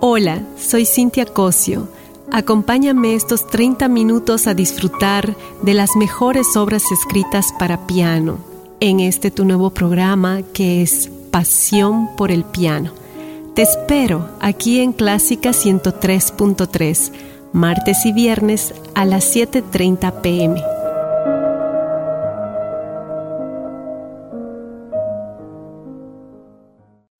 Hola, soy Cintia Cosio. Acompáñame estos 30 minutos a disfrutar de las mejores obras escritas para piano en este tu nuevo programa que es Pasión por el Piano. Te espero aquí en Clásica 103.3, martes y viernes a las 7.30 pm.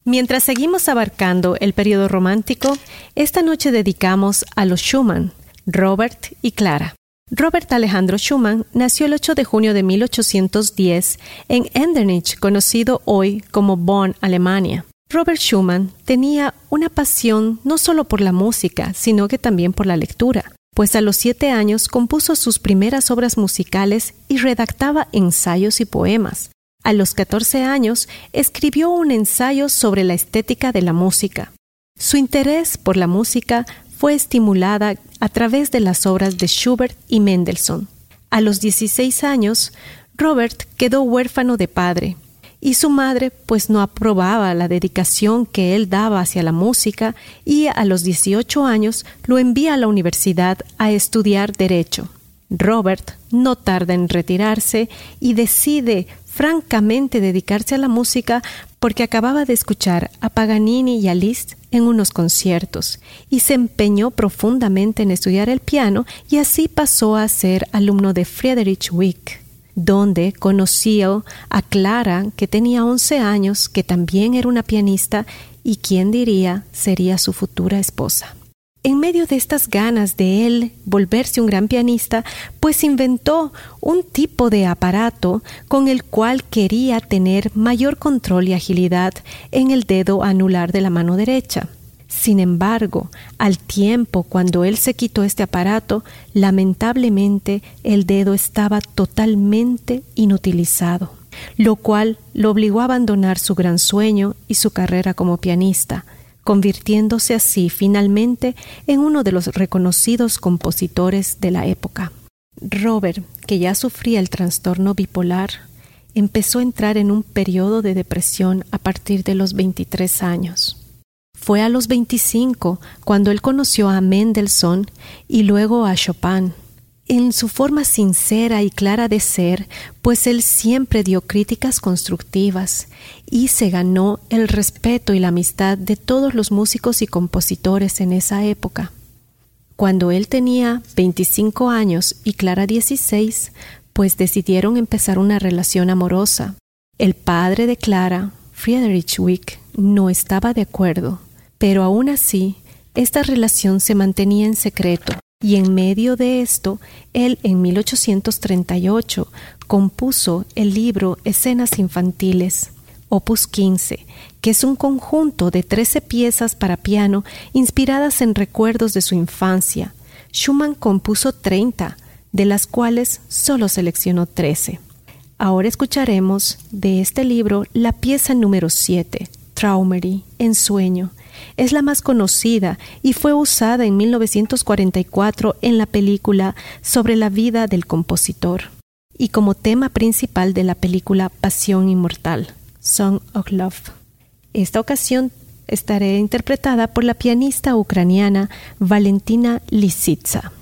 Mientras seguimos abarcando el periodo romántico, esta noche dedicamos a los Schumann, Robert y Clara. Robert Alejandro Schumann nació el 8 de junio de 1810 en Endenich, conocido hoy como Bonn, Alemania. Robert Schumann tenía una pasión no solo por la música, sino que también por la lectura, pues a los siete años compuso sus primeras obras musicales y redactaba ensayos y poemas. A los 14 años escribió un ensayo sobre la estética de la música. Su interés por la música fue estimulada a través de las obras de Schubert y Mendelssohn. A los 16 años, Robert quedó huérfano de padre, y su madre pues no aprobaba la dedicación que él daba hacia la música y a los 18 años lo envía a la universidad a estudiar derecho. Robert no tarda en retirarse y decide francamente dedicarse a la música porque acababa de escuchar a Paganini y a Liszt en unos conciertos y se empeñó profundamente en estudiar el piano y así pasó a ser alumno de Friedrich Wick, donde conoció a Clara, que tenía 11 años, que también era una pianista y quien diría sería su futura esposa en medio de estas ganas de él volverse un gran pianista, pues inventó un tipo de aparato con el cual quería tener mayor control y agilidad en el dedo anular de la mano derecha. Sin embargo, al tiempo cuando él se quitó este aparato, lamentablemente el dedo estaba totalmente inutilizado, lo cual lo obligó a abandonar su gran sueño y su carrera como pianista, convirtiéndose así finalmente en uno de los reconocidos compositores de la época. Robert, que ya sufría el trastorno bipolar, empezó a entrar en un periodo de depresión a partir de los 23 años. Fue a los 25 cuando él conoció a Mendelssohn y luego a Chopin, en su forma sincera y clara de ser, pues él siempre dio críticas constructivas y se ganó el respeto y la amistad de todos los músicos y compositores en esa época. Cuando él tenía 25 años y Clara 16, pues decidieron empezar una relación amorosa. El padre de Clara, Friedrich Wick, no estaba de acuerdo, pero aún así, esta relación se mantenía en secreto y en medio de esto, él en 1838 compuso el libro Escenas Infantiles, opus 15, que es un conjunto de trece piezas para piano inspiradas en recuerdos de su infancia. Schumann compuso 30, de las cuales solo seleccionó 13. Ahora escucharemos de este libro la pieza número 7, Traumery, Ensueño, es la más conocida y fue usada en 1944 en la película sobre la vida del compositor y como tema principal de la película Pasión Inmortal, Song of Love. Esta ocasión estaré interpretada por la pianista ucraniana Valentina Lisitsa.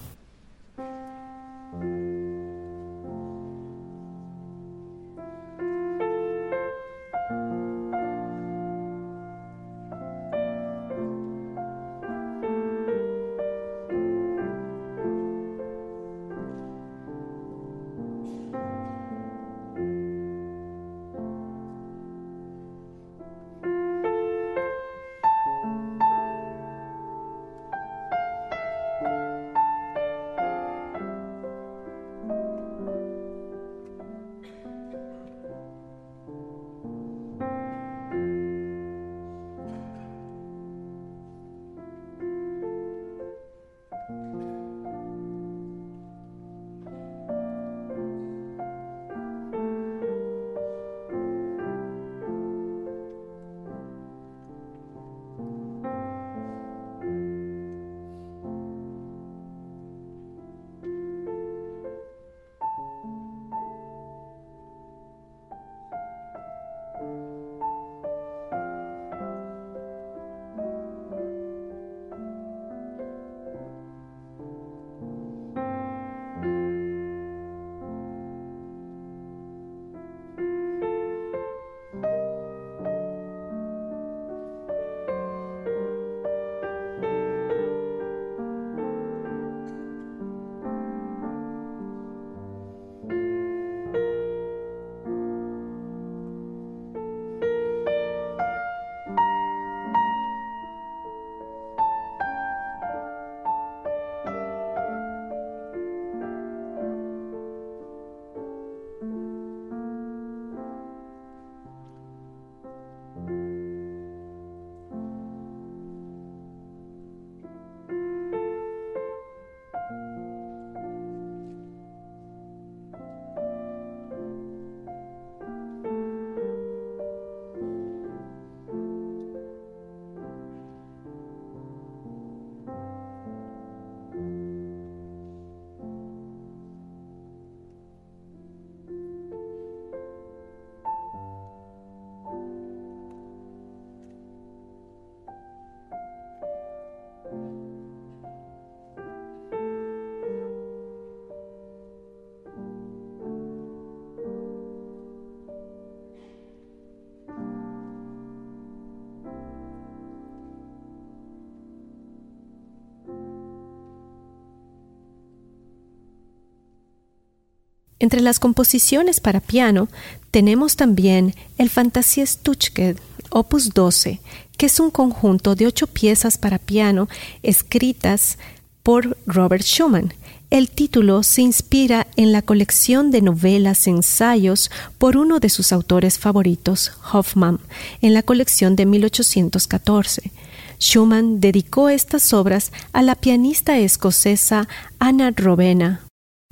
Entre las composiciones para piano tenemos también el Fantasiestuchke, opus 12, que es un conjunto de ocho piezas para piano escritas por Robert Schumann. El título se inspira en la colección de novelas ensayos por uno de sus autores favoritos, Hoffmann, en la colección de 1814. Schumann dedicó estas obras a la pianista escocesa Anna Rowena.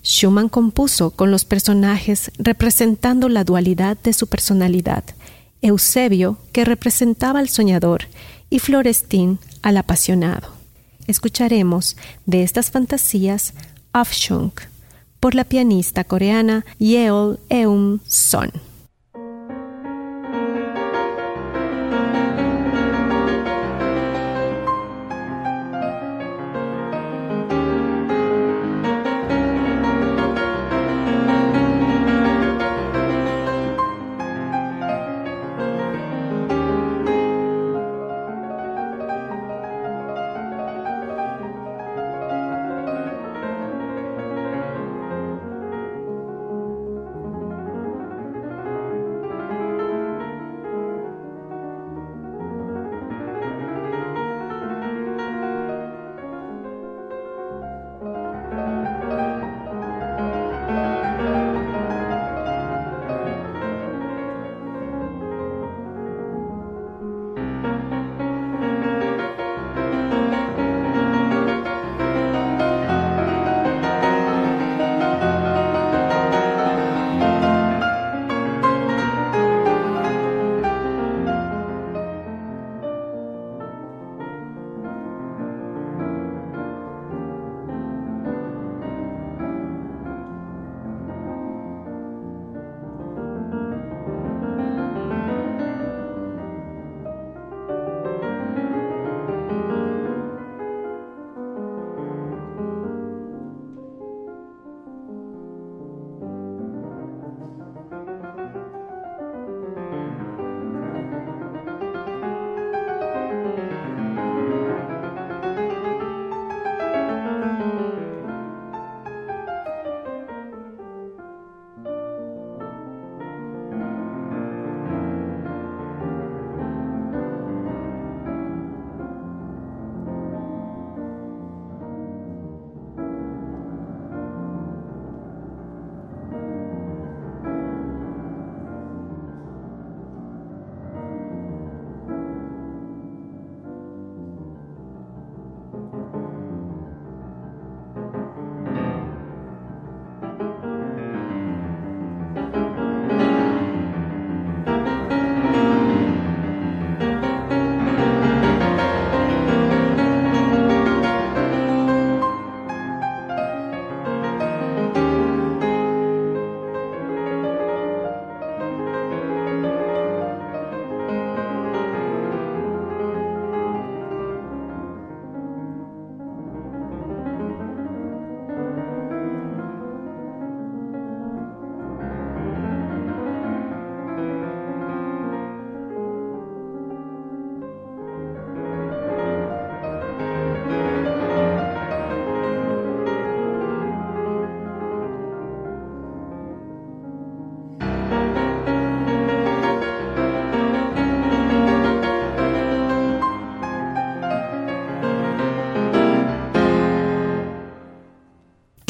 Schumann compuso con los personajes representando la dualidad de su personalidad, Eusebio, que representaba al soñador, y Florestín, al apasionado. Escucharemos de estas fantasías Afshung por la pianista coreana Yeol Eum Son.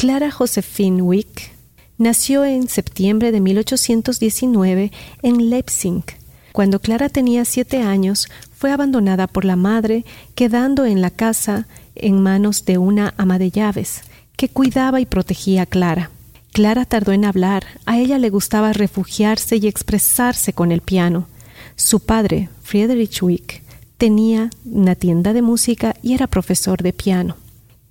Clara Josephine Wick nació en septiembre de 1819 en Leipzig. Cuando Clara tenía siete años, fue abandonada por la madre, quedando en la casa en manos de una ama de llaves, que cuidaba y protegía a Clara. Clara tardó en hablar, a ella le gustaba refugiarse y expresarse con el piano. Su padre, Friedrich Wick, tenía una tienda de música y era profesor de piano.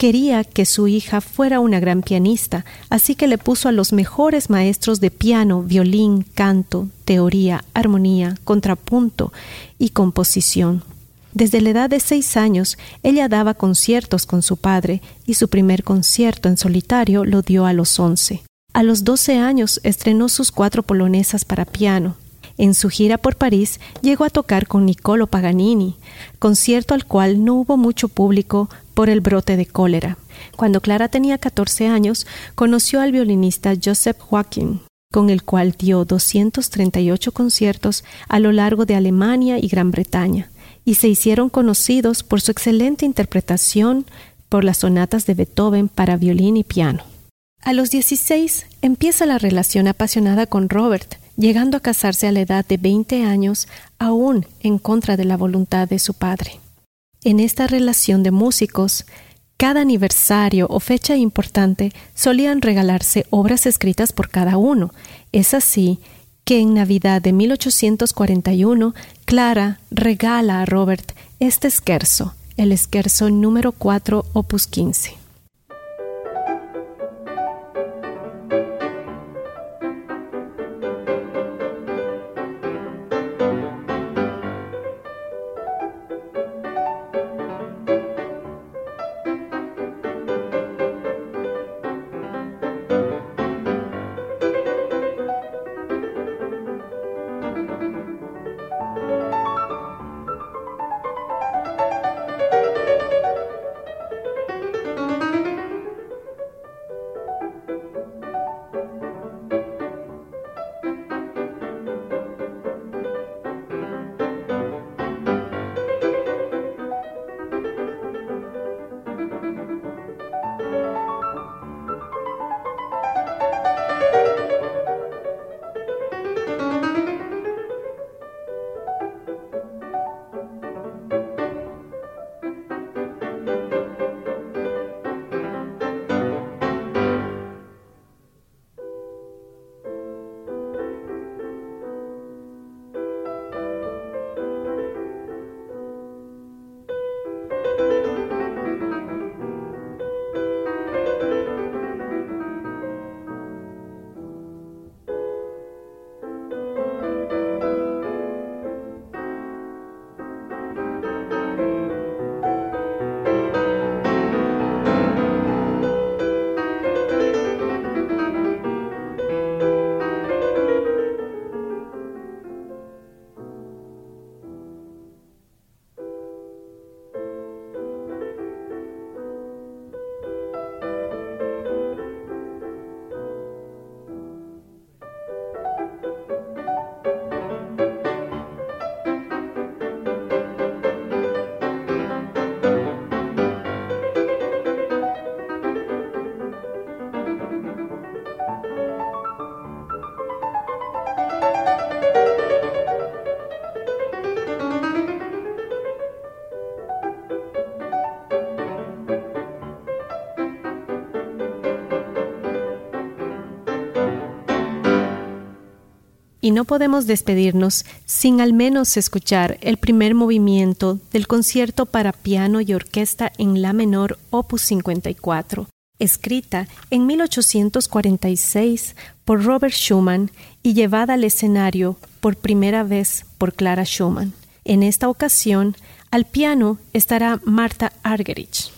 Quería que su hija fuera una gran pianista, así que le puso a los mejores maestros de piano, violín, canto, teoría, armonía, contrapunto y composición. Desde la edad de seis años, ella daba conciertos con su padre y su primer concierto en solitario lo dio a los once. A los doce años estrenó sus cuatro polonesas para piano. En su gira por París llegó a tocar con Niccolo Paganini, concierto al cual no hubo mucho público por el brote de cólera. Cuando Clara tenía 14 años, conoció al violinista Joseph Joachim, con el cual dio 238 conciertos a lo largo de Alemania y Gran Bretaña, y se hicieron conocidos por su excelente interpretación por las sonatas de Beethoven para violín y piano. A los 16 empieza la relación apasionada con Robert, llegando a casarse a la edad de 20 años, aún en contra de la voluntad de su padre. En esta relación de músicos, cada aniversario o fecha importante solían regalarse obras escritas por cada uno. Es así que en Navidad de 1841, Clara regala a Robert este esquerzo, el esquerzo número 4, opus 15. No podemos despedirnos sin al menos escuchar el primer movimiento del concierto para piano y orquesta en la menor opus 54, escrita en 1846 por Robert Schumann y llevada al escenario por primera vez por Clara Schumann. En esta ocasión, al piano estará Marta Argerich.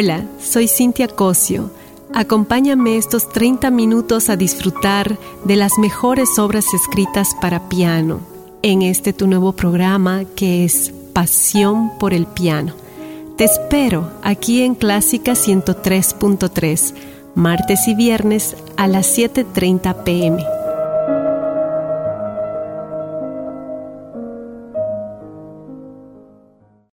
Hola, soy Cintia Cosio. Acompáñame estos 30 minutos a disfrutar de las mejores obras escritas para piano en este tu nuevo programa que es Pasión por el Piano. Te espero aquí en Clásica 103.3, martes y viernes a las 7.30 pm.